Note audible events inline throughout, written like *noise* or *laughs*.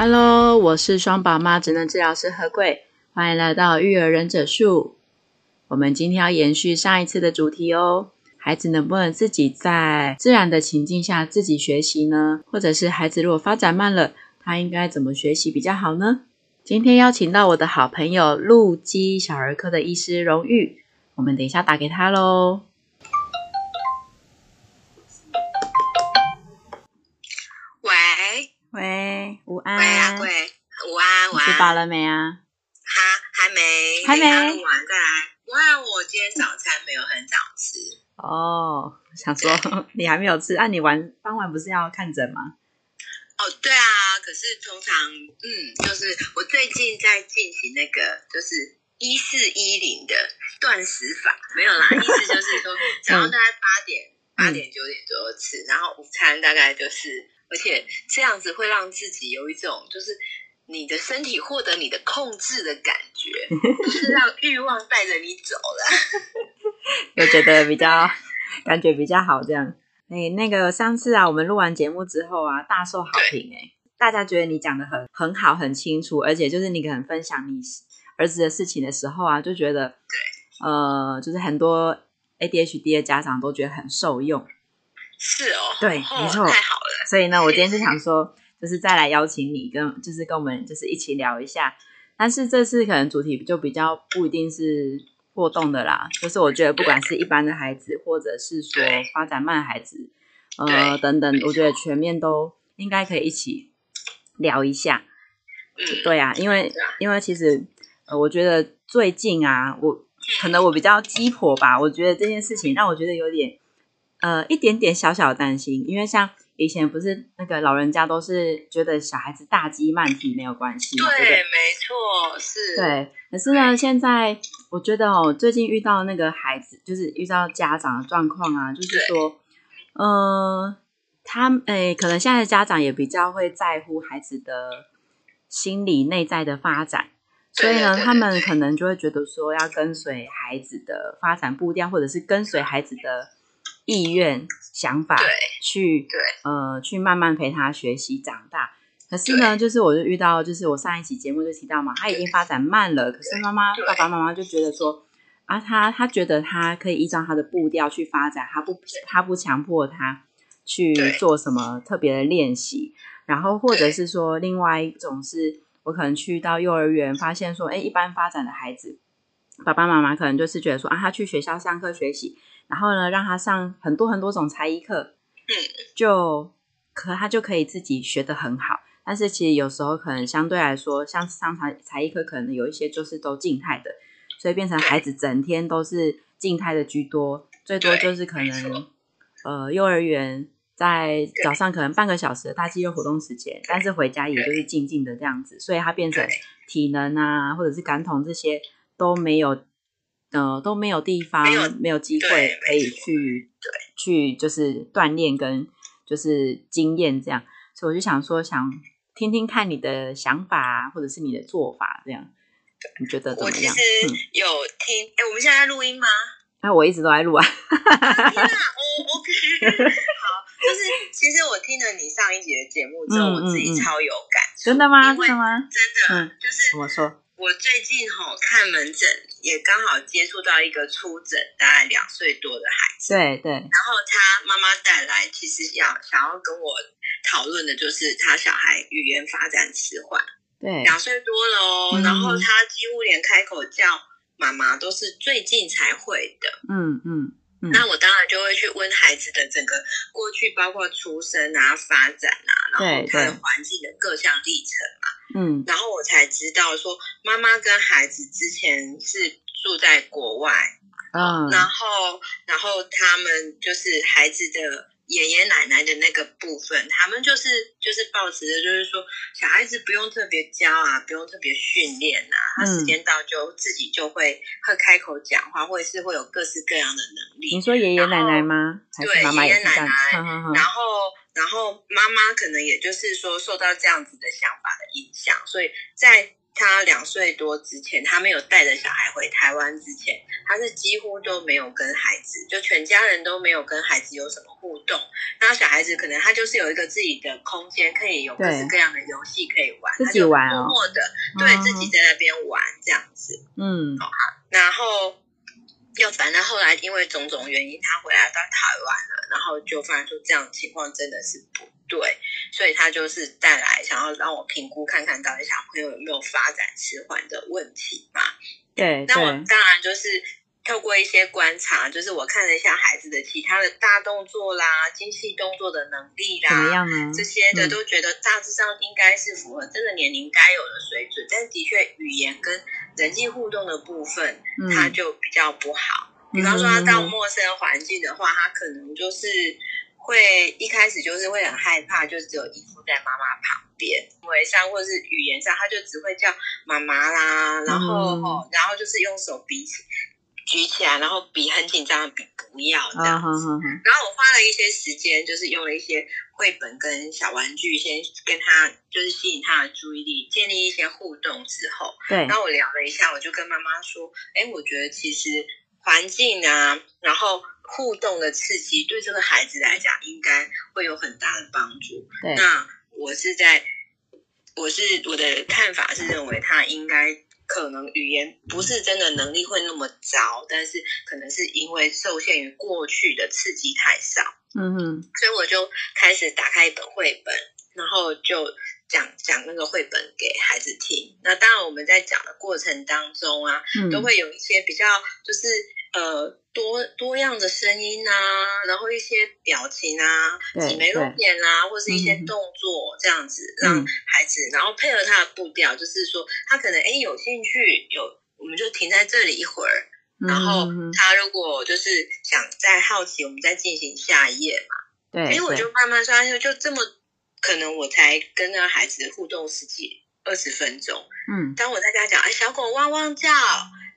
Hello，我是双宝妈职能治疗师何贵，欢迎来到育儿忍者树。我们今天要延续上一次的主题哦，孩子能不能自己在自然的情境下自己学习呢？或者是孩子如果发展慢了，他应该怎么学习比较好呢？今天邀请到我的好朋友陆基小儿科的医师荣誉，我们等一下打给他喽。喂，午安。喂阿贵，午安，午安。吃饱了没啊？哈，还没，还没。录完再来。午安，我今天早餐没有很早吃。哦，想说你还没有吃，那、啊、你晚傍晚不是要看诊吗？哦，对啊，可是通常，嗯，就是我最近在进行那个，就是一四一零的断食法，没有啦，*laughs* 意思就是说，早上大概八点、八点九点左右吃，然后午餐大概就是。而且这样子会让自己有一种，就是你的身体获得你的控制的感觉，就是让欲望带着你走了。*laughs* 我觉得比较感觉比较好，这样。哎，那个上次啊，我们录完节目之后啊，大受好评哎，大家觉得你讲的很很好，很清楚，而且就是你可能分享你儿子的事情的时候啊，就觉得对，呃，就是很多 ADHD 的家长都觉得很受用。是哦，对，哦、没错，太好了。所以呢，我今天就想说，*laughs* 就是再来邀请你跟，就是跟我们就是一起聊一下。但是这次可能主题就比较不一定是互动的啦，就是我觉得不管是一般的孩子，或者是说发展慢的孩子，呃等等，我觉得全面都应该可以一起聊一下。嗯，对啊，因为因为其实呃，我觉得最近啊，我可能我比较鸡婆吧，我觉得这件事情让我觉得有点。呃，一点点小小的担心，因为像以前不是那个老人家都是觉得小孩子大鸡慢啼没有关系，对，对，对，没错，是。对，可是呢，现在我觉得哦，最近遇到那个孩子，就是遇到家长的状况啊，就是说，呃，他诶，可能现在的家长也比较会在乎孩子的心理内在的发展，所以呢，他们可能就会觉得说要跟随孩子的发展步调，或者是跟随孩子的。意愿、想法，去对呃，去慢慢陪他学习长大。可是呢，就是我就遇到，就是我上一期节目就提到嘛，他已经发展慢了。可是妈妈、爸爸妈妈就觉得说，啊，他他觉得他可以依照他的步调去发展，他不他不强迫他去做什么特别的练习。然后或者是说，另外一种是我可能去到幼儿园，发现说，哎，一般发展的孩子，爸爸妈妈可能就是觉得说，啊，他去学校上课学习。然后呢，让他上很多很多种才艺课，嗯，就可他就可以自己学得很好。但是其实有时候可能相对来说，像上才才艺课，可能有一些就是都静态的，所以变成孩子整天都是静态的居多。最多就是可能，呃，幼儿园在早上可能半个小时的大肌肉活动时间，但是回家也就是静静的这样子，所以他变成体能啊，或者是感统这些都没有。呃，都没有地方，没有，没有机会可以去，对，去就是锻炼跟就是经验这样，所以我就想说，想听听看你的想法，或者是你的做法这样，你觉得怎么样？我其实有听，哎、嗯，我们现在在录音吗？那、*laughs* 啊、我一直都在录啊。*laughs* 天哪，*laughs* 我 OK，好，就是其实我听了你上一集的节目之后，嗯、我自己超有感、嗯嗯，真的吗？真的吗？真的，嗯、就是怎么说？我最近哦看门诊，也刚好接触到一个初诊大概两岁多的孩子。对对。然后他妈妈带来，其实要想要跟我讨论的就是他小孩语言发展迟缓。对。两岁多了哦、嗯，然后他几乎连开口叫妈妈都是最近才会的。嗯嗯。嗯，那我当然就会去问孩子的整个过去，包括出生啊、发展啊，然后他的环境的各项历程嘛。嗯，然后我才知道说，妈妈跟孩子之前是住在国外，嗯，然后然后他们就是孩子的爷爷奶奶的那个部分，他们就是就是抱持的，就是说小孩子不用特别教啊，不用特别训练啊，他时间到就自己就会会开口讲话，或者是会有各式各样的能力。你说爷爷奶奶吗？对，爷爷奶奶。然后然后妈妈可能也就是说受到这样子的想法的影响，所以在。他两岁多之前，他没有带着小孩回台湾之前，他是几乎都没有跟孩子，就全家人都没有跟孩子有什么互动。那小孩子可能他就是有一个自己的空间，可以有各式各样的游戏可以玩，自己玩哦，默默的对、嗯、自己在那边玩这样子。嗯，好，然后又反正后来因为种种原因，他回来到台湾了，然后就发现说这样情况真的是不对。所以他就是带来想要让我评估看看到底小朋友有没有发展迟缓的问题嘛？对，那我当然就是透过一些观察，就是我看了一下孩子的其他的大动作啦、精细动作的能力啦，怎么样呢？这些的都觉得大致上应该是符合这个年龄该有的水准，但的确语言跟人际互动的部分，他就比较不好。比方说他到陌生环境的话，他可能就是。会一开始就是会很害怕，就只有依附在妈妈旁边，行为上或是语言上，他就只会叫妈妈啦，然后、嗯、然后就是用手比起举起来，然后笔很紧张的笔不要这样子。然后我花了一些时间，就是用了一些绘本跟小玩具，先跟他就是吸引他的注意力，建立一些互动之后，对，然后我聊了一下，我就跟妈妈说，哎，我觉得其实环境啊，然后。互动的刺激对这个孩子来讲应该会有很大的帮助。对，那我是在，我是我的看法是认为他应该可能语言不是真的能力会那么糟，但是可能是因为受限于过去的刺激太少。嗯哼，所以我就开始打开一本绘本，然后就讲讲那个绘本给孩子听。那当然我们在讲的过程当中啊，嗯、都会有一些比较就是。呃，多多样的声音啊，然后一些表情啊，挤眉弄眼啊，或是一些动作这样子，嗯、让孩子，然后配合他的步调，就是说他可能哎有兴趣，有我们就停在这里一会儿，嗯、然后他如果就是想再好奇，我们再进行下一页嘛。对，哎，我就慢慢说，就就这么可能我才跟那个孩子互动十几二十分钟。嗯，当我在跟他讲，哎，小狗汪汪叫。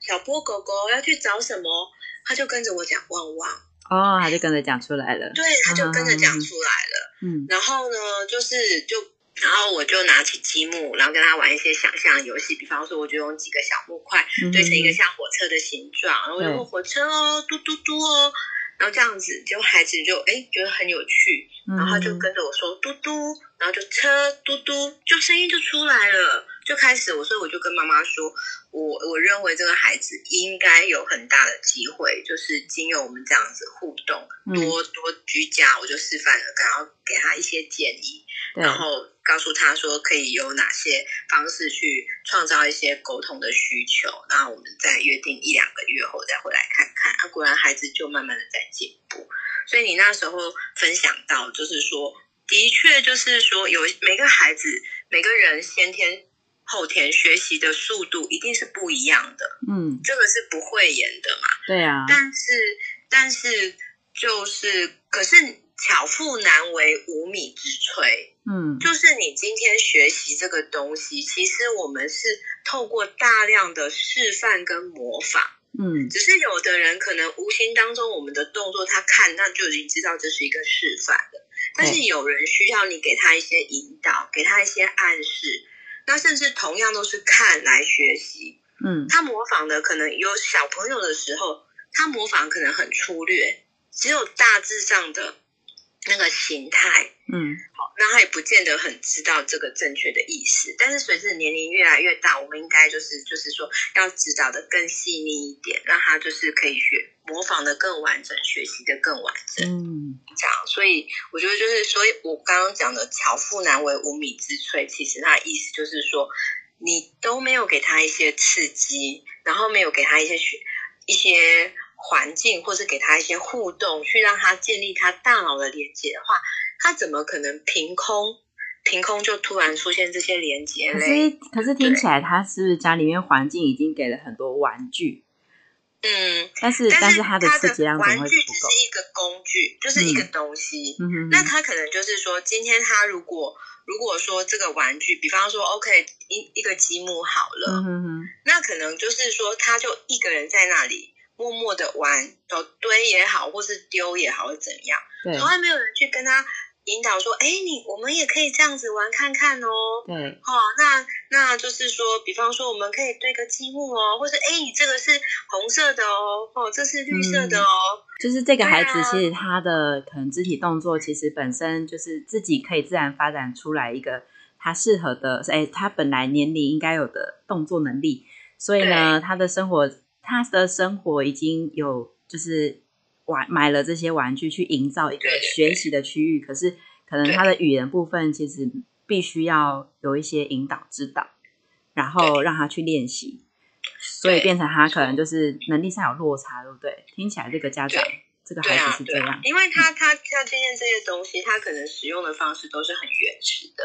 小波狗狗要去找什么，他就跟着我讲汪汪哦，他就跟着讲出来了。对，他就跟着讲出来了。嗯，然后呢，就是就，然后我就拿起积木，然后跟他玩一些想象游戏，比方说，我就用几个小木块堆成一个像火车的形状，然后我就说火车哦，嘟嘟嘟哦，然后这样子，就孩子就哎觉得很有趣，然后他就跟着我说嘟嘟，然后就车嘟嘟，就声音就出来了。就开始我，所以我就跟妈妈说，我我认为这个孩子应该有很大的机会，就是经由我们这样子互动，多多居家，我就示范了，然后给他一些建议，然后告诉他说可以有哪些方式去创造一些沟通的需求，然后我们再约定一两个月后再回来看看。啊，果然孩子就慢慢的在进步。所以你那时候分享到，就是说，的确就是说，有每个孩子，每个人先天。后天学习的速度一定是不一样的，嗯，这个是不会演的嘛，对啊。但是，但是就是，可是巧妇难为无米之炊，嗯，就是你今天学习这个东西，其实我们是透过大量的示范跟模仿，嗯，只是有的人可能无形当中我们的动作他看那就已经知道这是一个示范了，但是有人需要你给他一些引导，给他一些暗示。那甚至同样都是看来学习，嗯，他模仿的可能有小朋友的时候，他模仿可能很粗略，只有大致上的那个形态，嗯，好，那他也不见得很知道这个正确的意思。但是随着年龄越来越大，我们应该就是就是说要指导的更细腻一点，让他就是可以学模仿的更完整，学习的更完整，嗯，这样。所以我觉得就是，所以我刚刚讲的“巧妇难为无米之炊”，其实它的意思就是说，你都没有给他一些刺激，然后没有给他一些学一些。环境，或是给他一些互动，去让他建立他大脑的连接的话，他怎么可能凭空凭空就突然出现这些连接？可是可是听起来，他是不是家里面环境已经给了很多玩具？嗯，但是但是他的刺激量玩具只是一个工具，就是一个东西。那他可能就是说，今天他如果如果说这个玩具，比方说，OK，一一个积木好了，那可能就是说，他就一个人在那里默默的玩，堆也好，或是丢也好，或怎样，对，从来没有人去跟他。引导说：“哎，你我们也可以这样子玩看看哦。对，好、哦，那那就是说，比方说，我们可以堆个积木哦，或者哎，你这个是红色的哦，哦，这是绿色的哦。嗯、就是这个孩子，其实他的可能肢体动作，其实本身就是自己可以自然发展出来一个他适合的，哎，他本来年龄应该有的动作能力。所以呢，他的生活，他的生活已经有就是。”玩买了这些玩具去营造一个学习的区域，可是可能他的语言部分其实必须要有一些引导指导，然后让他去练习，所以变成他可能就是能力上有落差，对不对？听起来这个家长这个孩子是这样，因为他他像今天这些东西，他可能使用的方式都是很原始的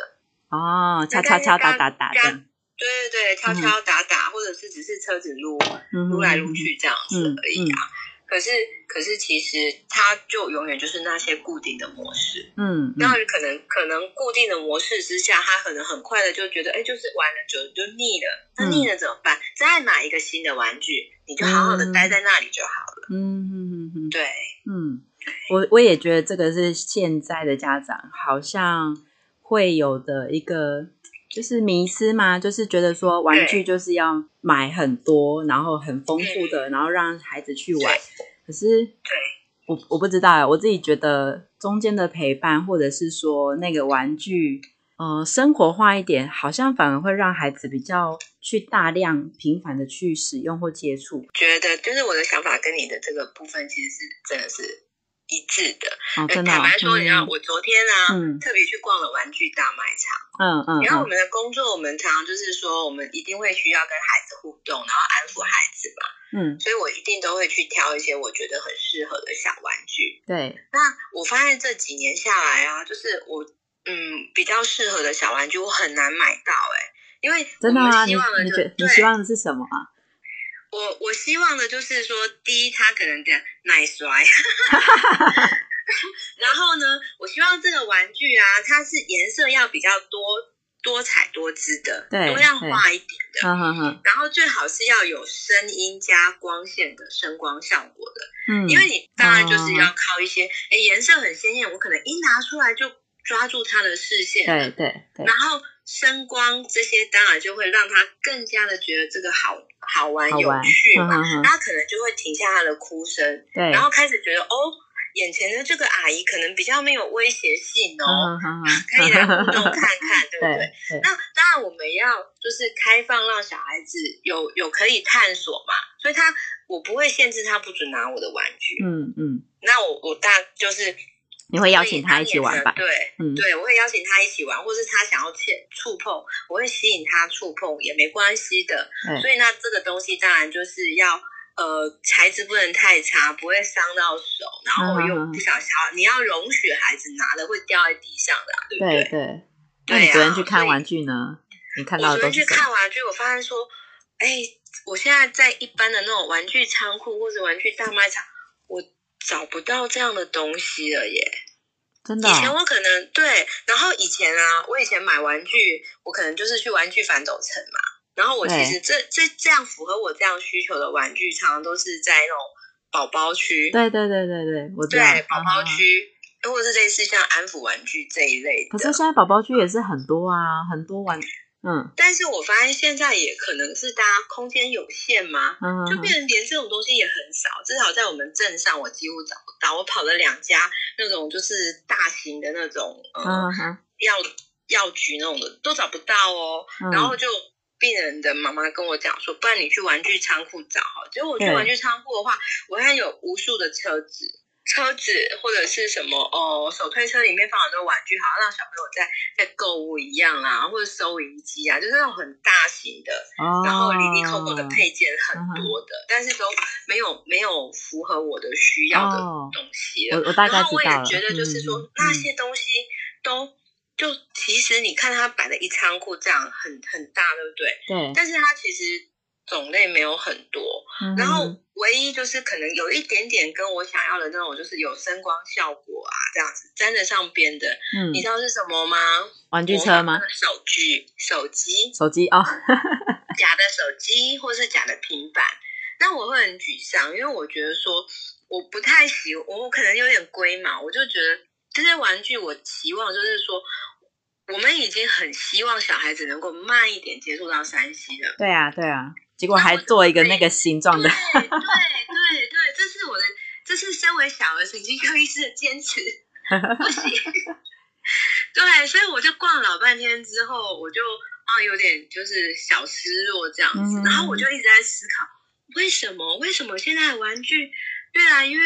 哦，敲敲敲打打打这样，对对对，敲敲打打，或者是只是车子撸撸来撸去这样子而已啊。可是，可是，其实它就永远就是那些固定的模式。嗯，那可能可能固定的模式之下，他可能很快的就觉得，哎，就是玩了久了就腻了。那腻了怎么办？嗯、再买一个新的玩具，你就好好的待在那里就好了。嗯嗯嗯嗯，对，嗯，我我也觉得这个是现在的家长好像会有的一个。就是迷思嘛，就是觉得说玩具就是要买很多，然后很丰富的，然后让孩子去玩。可是，对，我我不知道，我自己觉得中间的陪伴，或者是说那个玩具，呃，生活化一点，好像反而会让孩子比较去大量、频繁的去使用或接触。觉得就是我的想法跟你的这个部分，其实是真的是。一致的，哦真的哦、坦白说，你知道、嗯、我昨天啊，嗯、特别去逛了玩具大卖场。嗯嗯。然后我们的工作，我们常常就是说，我们一定会需要跟孩子互动，然后安抚孩子嘛。嗯。所以我一定都会去挑一些我觉得很适合的小玩具。对。那我发现这几年下来啊，就是我嗯比较适合的小玩具，我很难买到哎、欸，因为我们希望的、就是，你希望的是什么啊？我我希望的就是说，第一，他可能的耐摔，*laughs* 然后呢，我希望这个玩具啊，它是颜色要比较多多彩多姿的，对，多样化一点的，对然后最好是要有声音加光线的声光效果的，嗯，因为你当然就是要靠一些，哎，颜色很鲜艳，我可能一拿出来就抓住他的视线，对对对，然后。声光这些当然就会让他更加的觉得这个好好玩，有趣嘛，嗯、他可能就会停下他的哭声，对，然后开始觉得哦，眼前的这个阿姨可能比较没有威胁性哦，嗯、可以来互动看看，对不对？*laughs* 对对，那当然我们要就是开放，让小孩子有有可以探索嘛，所以他我不会限制他不准拿我的玩具，嗯嗯，那我我大就是。你会邀请他一起玩吧？对，嗯，对，我会邀请他一起玩，或是他想要切触碰，我会吸引他触碰也没关系的。嗯、所以那这个东西当然就是要呃材质不能太差，不会伤到手，然后又不小心，嗯、你要容许孩子拿了会掉在地上的、啊，对不对？对对。那你昨天去看玩具呢？你看到昨天去看玩具，我发现说，哎，我现在在一般的那种玩具仓库或者玩具大卖场，我。找不到这样的东西了耶！真的、哦，以前我可能对，然后以前啊，我以前买玩具，我可能就是去玩具反斗城嘛。然后我其实这这这样符合我这样需求的玩具，常常都是在那种宝宝区。对对对对对，我对宝宝区，或者是类似像安抚玩具这一类的。可是现在宝宝区也是很多啊，很多玩具。*laughs* 嗯，但是我发现现在也可能是大家空间有限嘛，嗯、就变成连这种东西也很少。至少在我们镇上，我几乎找不到。我跑了两家那种就是大型的那种，呃、嗯，药药局那种的都找不到哦。嗯、然后就病人的妈妈跟我讲说，不然你去玩具仓库找好。结果我去玩具仓库的话，我看有无数的车子。车子或者是什么哦，手推车里面放很多玩具，好像让小朋友在在购物一样啊，或者收银机啊，就是那种很大型的，哦、然后里里口口的配件很多的，嗯、但是都没有没有符合我的需要的东西了。哦、我我大概知道了。然后我也觉得就是说、嗯、那些东西都、嗯、就其实你看它摆了一仓库这样很很大，对不对？对。但是它其实种类没有很多，嗯、然后唯一就是可能有一点点跟我想要的那种，就是有声光效果啊，这样子粘得上边的。嗯，你知道是什么吗？玩具车吗？手机，手机，手机哦，*laughs* 假的手机或是假的平板。那我会很沮丧，因为我觉得说我不太喜，我可能有点龟毛，我就觉得这些玩具，我期望就是说。我们已经很希望小孩子能够慢一点接触到山西了。对啊，对啊，结果还做一个那个形状的。对对对对，这是我的，这是身为小儿神经科医师的坚持，不行。*laughs* 对，所以我就逛老半天之后，我就啊有点就是小失落这样子，嗯、然后我就一直在思考，为什么？为什么现在的玩具？越来越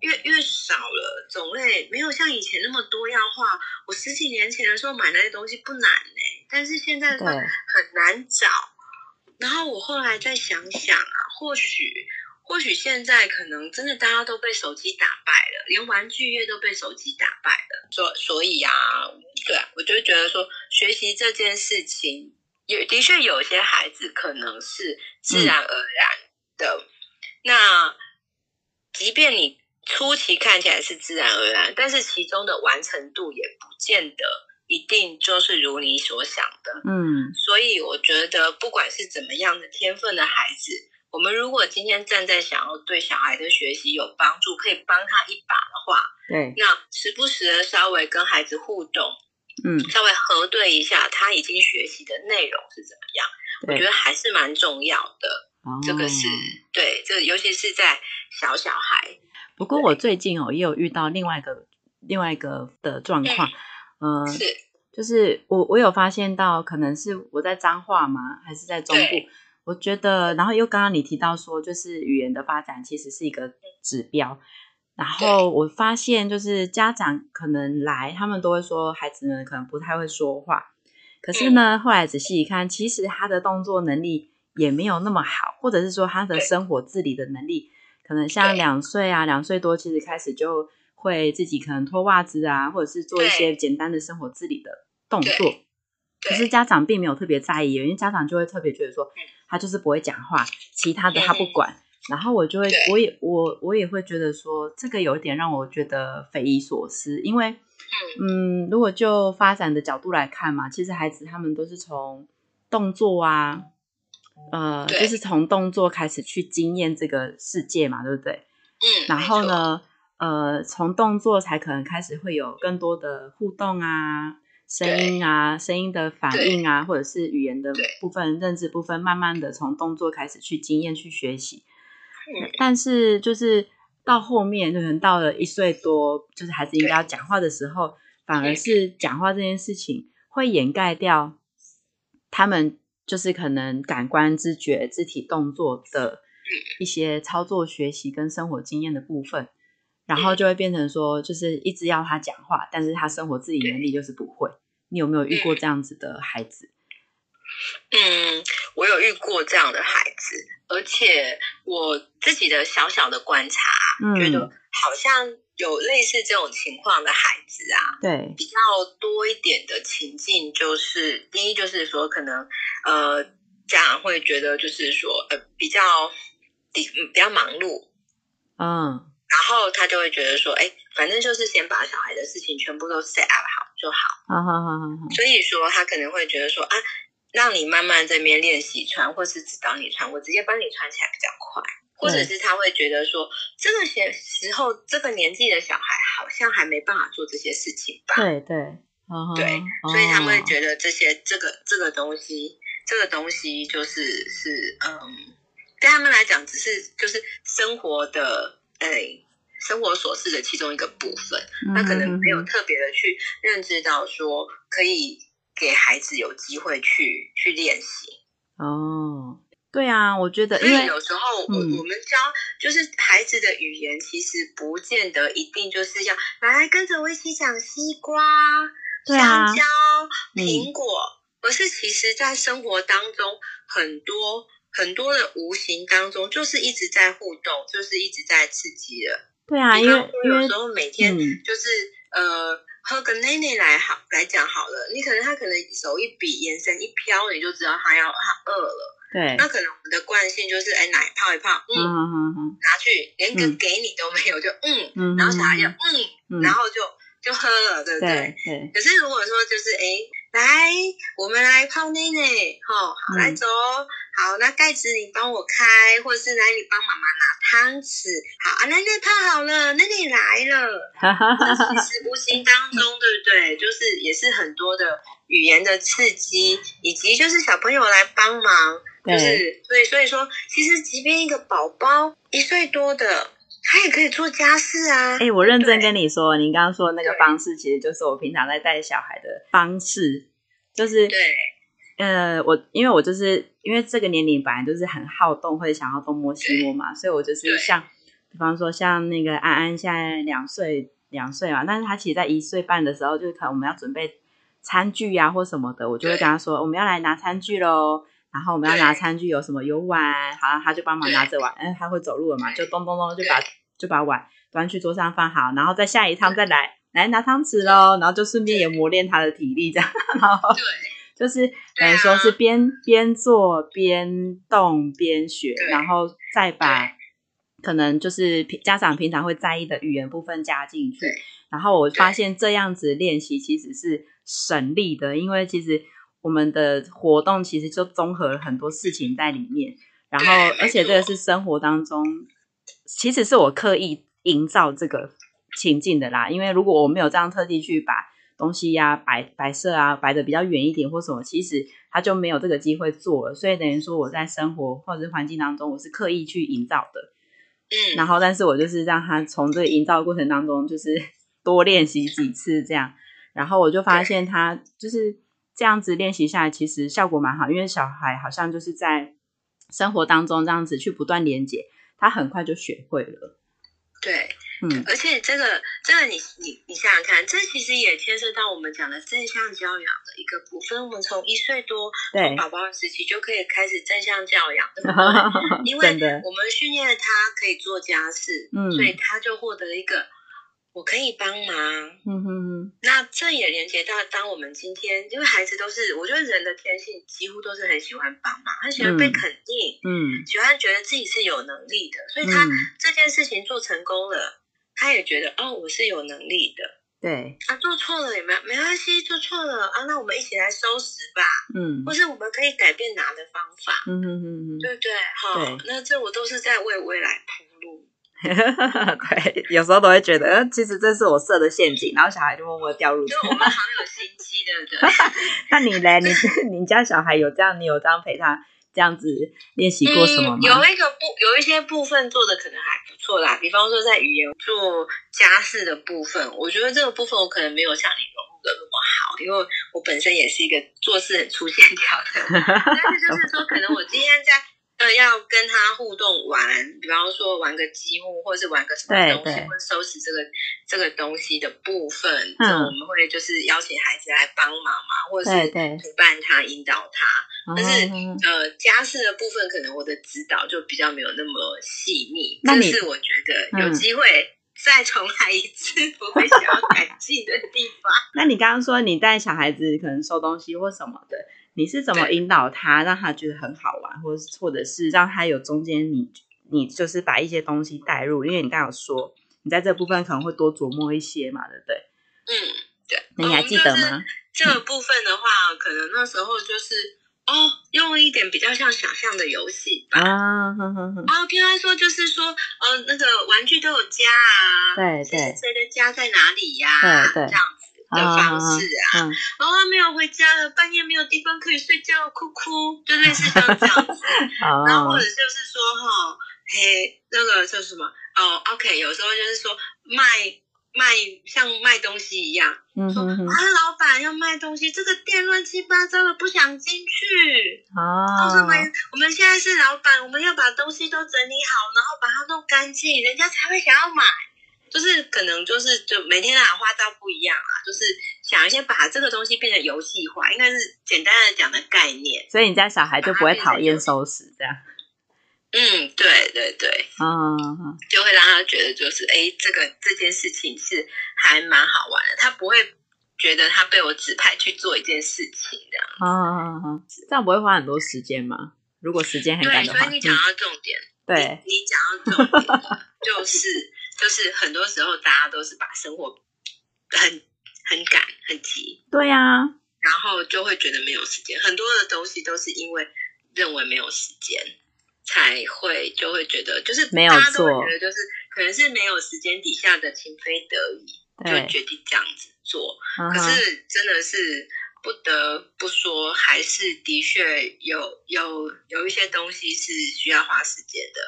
越越少了，种类没有像以前那么多样化。我十几年前的时候买那些东西不难呢、欸，但是现在很难找。然后我后来再想想啊，或许或许现在可能真的大家都被手机打败了，连玩具业都被手机打败了。所所以啊，对啊，我就觉得说，学习这件事情，有的确有些孩子可能是自然而然的，嗯、那。即便你初期看起来是自然而然，但是其中的完成度也不见得一定就是如你所想的。嗯，所以我觉得不管是怎么样的天分的孩子，我们如果今天站在想要对小孩的学习有帮助，可以帮他一把的话，对，那时不时的稍微跟孩子互动，嗯，稍微核对一下他已经学习的内容是怎么样，我觉得还是蛮重要的。这个是对，这尤其是在小小孩。不过我最近哦，也有遇到另外一个另外一个的状况，嗯，呃、是，就是我我有发现到，可能是我在彰化吗，还是在中部？我觉得，然后又刚刚你提到说，就是语言的发展其实是一个指标。然后我发现，就是家长可能来，他们都会说孩子们可能不太会说话，可是呢，嗯、后来仔细一看，其实他的动作能力。也没有那么好，或者是说他的生活自理的能力，可能像两岁啊，两岁多，其实开始就会自己可能脱袜子啊，或者是做一些简单的生活自理的动作。可是家长并没有特别在意，因为家长就会特别觉得说，他就是不会讲话，其他的他不管。然后我就会，我也我我也会觉得说，这个有点让我觉得匪夷所思，因为嗯，如果就发展的角度来看嘛，其实孩子他们都是从动作啊。呃，就是从动作开始去经验这个世界嘛，对不对？嗯。然后呢，错呃，从动作才可能开始会有更多的互动啊，声音啊，声音的反应啊，或者是语言的部分、认知部分，慢慢的从动作开始去经验去学习。嗯。但是就是到后面，可能到了一岁多，就是孩子应该要讲话的时候，反而是讲话这件事情会掩盖掉他们。就是可能感官知觉、肢体动作的一些操作学习跟生活经验的部分，然后就会变成说，就是一直要他讲话，但是他生活自理能力就是不会。你有没有遇过这样子的孩子？嗯，我有遇过这样的孩子，而且我自己的小小的观察，嗯，觉得好像。有类似这种情况的孩子啊，对，比较多一点的情境就是，第一就是说，可能呃，家长会觉得就是说，呃，比较比比较忙碌，嗯，然后他就会觉得说，哎，反正就是先把小孩的事情全部都 set up 好就好，好好好好好，所以说他可能会觉得说，啊，让你慢慢这边练习穿，或是指导你穿，我直接帮你穿起来比较快。或者是他会觉得说，这个些时候，这个年纪的小孩好像还没办法做这些事情吧？对对，对，所以他们会觉得这些这个这个东西，这个东西就是是嗯，对他们来讲只是就是生活的哎生活琐事的其中一个部分，他可能没有特别的去认知到说可以给孩子有机会去去练习哦。对啊，我觉得，因为有时候我、嗯、我们教就是孩子的语言，其实不见得一定就是要来跟着我一起讲西瓜、香蕉、啊、苹果，嗯、而是其实在生活当中很多很多的无形当中，就是一直在互动，就是一直在刺激了。对啊，因为有时候每天就是、嗯、呃喝个奶奶来好来讲好了，你可能他可能手一比，眼神一飘，你就知道他要他饿了。对，那可能我们的惯性就是，哎，奶泡一泡，嗯嗯嗯，拿去连个给你都没有，就嗯，嗯，然后小孩就嗯，然后就就喝了，对不对？对。可是如果说就是，哎。来，我们来泡奶奶，吼，好，来走，好，那盖子你帮我开，或者是来你帮妈妈拿汤匙，好啊，奶奶泡好了，奶奶来了，那其实无形当中，对不对？*laughs* 就是也是很多的语言的刺激，以及就是小朋友来帮忙，就是所以所以说，其实即便一个宝宝一岁多的，他也可以做家事啊。哎、欸，我认真跟你说，您刚刚说的那个方式，其实就是我平常在带小孩的方式，就是对，呃，我因为我就是因为这个年龄本来就是很好动，会想要东摸西摸嘛，所以我就是像，比方说像那个安安现在两岁两岁嘛，但是他其实在一岁半的时候，就是可能我们要准备餐具呀、啊、或什么的，我就会跟他说我们要来拿餐具喽，然后我们要拿餐具有什么有碗，好，他就帮忙拿着碗，嗯，他会走路了嘛，就咚咚咚就把。就把碗端去桌上放好，然后再下一趟再来来拿汤匙喽，然后就顺便也磨练他的体力，这样，然后 *laughs* 就是等于说是边边做边动边学，然后再把可能就是家长平常会在意的语言部分加进去，然后我发现这样子练习其实是省力的，因为其实我们的活动其实就综合了很多事情在里面，然后而且这个是生活当中。其实是我刻意营造这个情境的啦，因为如果我没有这样特地去把东西呀、啊、摆摆设啊摆的比较远一点或什么，其实他就没有这个机会做了。所以等于说我在生活或者是环境当中，我是刻意去营造的。嗯，然后但是我就是让他从这个营造的过程当中，就是 *laughs* 多练习几次这样，然后我就发现他就是这样子练习下来，其实效果蛮好，因为小孩好像就是在生活当中这样子去不断连接。他很快就学会了，对，嗯，而且这个这个你你你想想看，这其实也牵涉到我们讲的正向教养的一个部分。我们从一岁多对宝宝时期就可以开始正向教养，*laughs* 对不对？因为我们训练他可以做家事，嗯，所以他就获得一个。我可以帮忙，嗯哼哼。那这也连接到，当我们今天，因为孩子都是，我觉得人的天性几乎都是很喜欢帮忙，很喜欢被肯定，嗯，喜欢觉得自己是有能力的，所以他这件事情做成功了，他也觉得哦，我是有能力的，对。啊，做错了也没没关系，做错了啊，那我们一起来收拾吧，嗯，或是我们可以改变拿的方法，嗯哼哼哼，对不对？好，那这我都是在为未来铺路。*laughs* 对，有时候都会觉得，呃，其实这是我设的陷阱，然后小孩就默默掉入就。我们好有心机的，对。*laughs* 那你嘞？你 *laughs* 你家小孩有这样？你有这样陪他这样子练习过什么吗？嗯、有一个部，有一些部分做的可能还不错啦。比方说在语言做家事的部分，我觉得这个部分我可能没有像你融入的那么好，因为我本身也是一个做事很粗线条的。但是就是说，可能我今天在。呃，要跟他互动玩，比方说玩个积木，或者是玩个什么东西，或者收拾这个这个东西的部分，嗯，我们会就是邀请孩子来帮忙嘛，或者是陪伴他、引导他。但是呃，家事的部分，可能我的指导就比较没有那么细腻，那是我觉得有机会再重来一次，我会想要改进的地方。*laughs* 那你刚刚说你带小孩子可能收东西或什么的。你是怎么引导他，让他觉得很好玩，或者或者是让他有中间你你就是把一些东西带入，因为你刚刚有说你在这部分可能会多琢磨一些嘛，对不对？嗯，对。你还记得吗？*laughs* 这个部分的话，嗯，可能那时候就是哦，用一点比较像想象的游戏吧。啊，哼哼哼。哦，听他说就是说，呃，那个玩具都有家啊，对对，谁的家在哪里呀？啊？对对，这样子。的方式啊，然后他没有回家了，半夜没有地方可以睡觉，哭哭，就类似像这样子。然后或者就是说哈，嘿，那个叫什么？哦，OK，有时候就是说卖卖像卖东西一样，说啊，老板要卖东西，这个店乱七八糟的，不想进去。哦，我们我们现在是老板，我们要把东西都整理好，然后把它弄干净，人家才会想要买。就是可能就是就每天啊花招不一样啊，就是想一些把这个东西变成游戏化，应该是简单的讲的概念。所以你家小孩就不会讨厌收拾这样。嗯，对对对，嗯，就会让他觉得就是哎，这个这件事情是还蛮好玩的，他不会觉得他被我指派去做一件事情这样。啊这样不会花很多时间吗？如果时间很赶的话，对，所以你讲到重点，嗯、对，你讲到重点 *laughs* 就是就是很多时候大家都是把生活很很赶很急，对呀、啊，然后就会觉得没有时间，很多的东西都是因为认为没有时间才会就会觉得就是没有大家都觉得就是可能是没有时间底下的情非得已，就决定这样子做，可是真的是。不得不说，还是的确有有有一些东西是需要花时间的，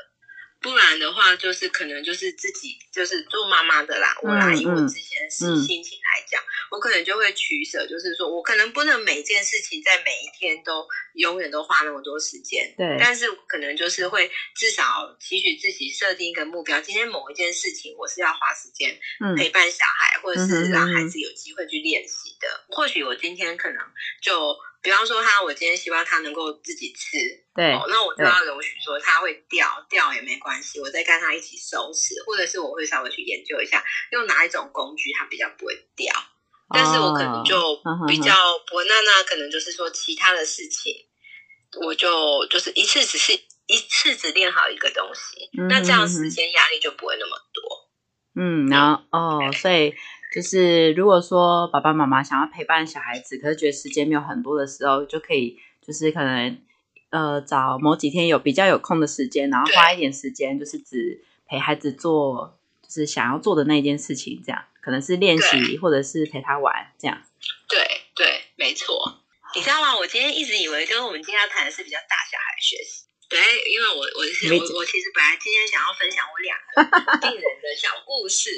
不然的话，就是可能就是自己就是做妈妈的啦。我来以我之前是心情来讲，嗯嗯、我可能就会取舍，就是说我可能不能每件事情在每一天都永远都花那么多时间，对。但是可能就是会至少期许自己设定一个目标，今天某一件事情我是要花时间陪伴小孩，嗯、或者是让孩子有机会去练习。的，或许我今天可能就，比方说他，我今天希望他能够自己吃，对，哦，那我就要容许说他会掉，掉也没关系，我再跟他一起收拾，或者是我会稍微去研究一下，用哪一种工具它比较不会掉，但是我可能就比较不，那那可能就是说其他的事情，我就就是一次只是一次只练好一个东西，那这样时间压力就不会那么多，嗯，然后哦，所以。就是如果说爸爸妈妈想要陪伴小孩子，可是觉得时间没有很多的时候，就可以就是可能呃找某几天有比较有空的时间，然后花一点时间，就是只陪孩子做就是想要做的那件事情，这样可能是练习或者是陪他玩这样。对对，没错。你知道吗？我今天一直以为，就是我们今天要谈的是比较大小孩学习。对，因为我我我我其实本来今天想要分享我两个 *laughs* 病人的小故事。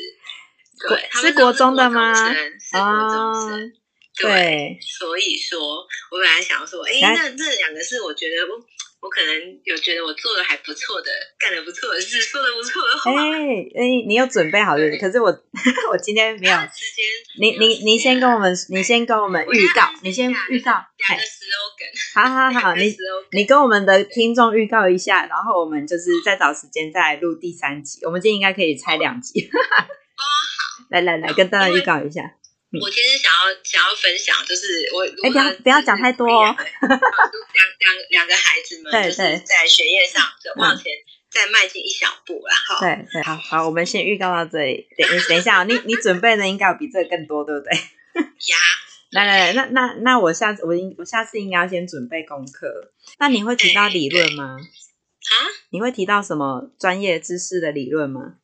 对，是国中的吗？是国中生，对，所以说，我本来想说，哎，那这两个是我觉得我我可能有觉得我做的还不错的，干的不错的事，*laughs* 说的不错的话。哎哎，你有准备好的，可是我 *laughs* 我今天没有时间。你你你先跟我们，你先跟我们预告，你先预告两个 slogan。好好好，你你跟我们的听众预告一下，然后我们就是再找时间再来录第三集。我们今天应该可以拆两集。来来来，跟大家预告一下。我其实想要想要分享，就是我哎，不要不要讲太多哦。两两两个孩子们，就是在学业上就往前再迈进一小步啦。哈，对对，好好，我们先预告到这里。等等一下，你你准备的应该有比这个更多，对不对？呀，*laughs* 来来来，那那那我下次我应我下次应该要先准备功课。那你会提到理论吗？啊？你会提到什么专业知识的理论吗？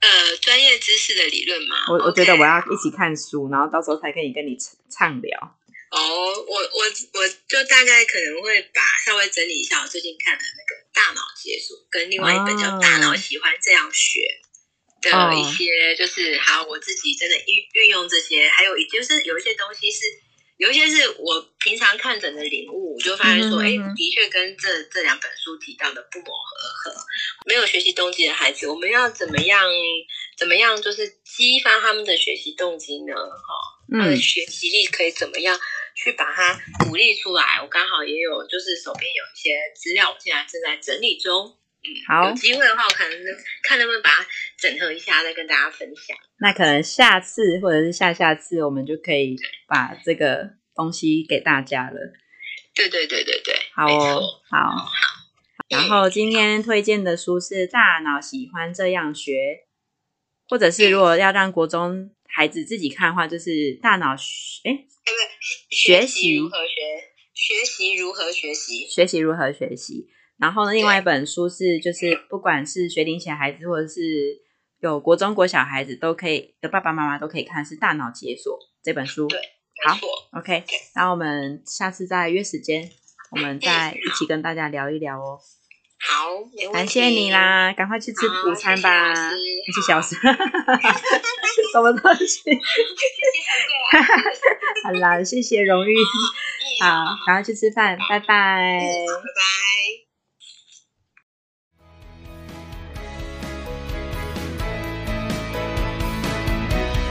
呃，专业知识的理论吗？我我觉得我要一起看书，然后到时候才可以跟你畅聊。哦，我我我就大概可能会把稍微整理一下我最近看的那个《大脑解锁》跟另外一本叫《大脑喜欢这样学》的一些，就是还有我自己真的运运用这些，还有就是有一些东西是。有一些是我平常看诊的领悟，我就发现说，哎、嗯，的确跟这这两本书提到的不谋而合。没有学习动机的孩子，我们要怎么样？怎么样？就是激发他们的学习动机呢？哈，他的学习力可以怎么样去把它鼓励出来？我刚好也有，就是手边有一些资料，我现在正在整理中。嗯，好，有机会的话，我可能看能不能把它整合一下，再跟大家分享。那可能下次或者是下下次，我们就可以把这个东西给大家了。对对对对对，好哦，好好。然后今天推荐的书是《大脑喜欢这样学》，或者是如果要让国中孩子自己看的话，就是《大脑学》哎，学习如何学？学习如何学习？学习如何学习？然后呢，另外一本书是，就是不管是学龄前孩子，或者是有国中国小孩子都可以的爸爸妈妈都可以看，是《大脑解锁》这本书。对，好，OK。那我们下次再约时间，我们再一起跟大家聊一聊哦。好，感谢你啦，赶快去吃午餐吧。一个小时，*laughs* 什么东西？*laughs* 好啦，谢谢荣誉。好，赶快去吃饭，拜拜。拜拜。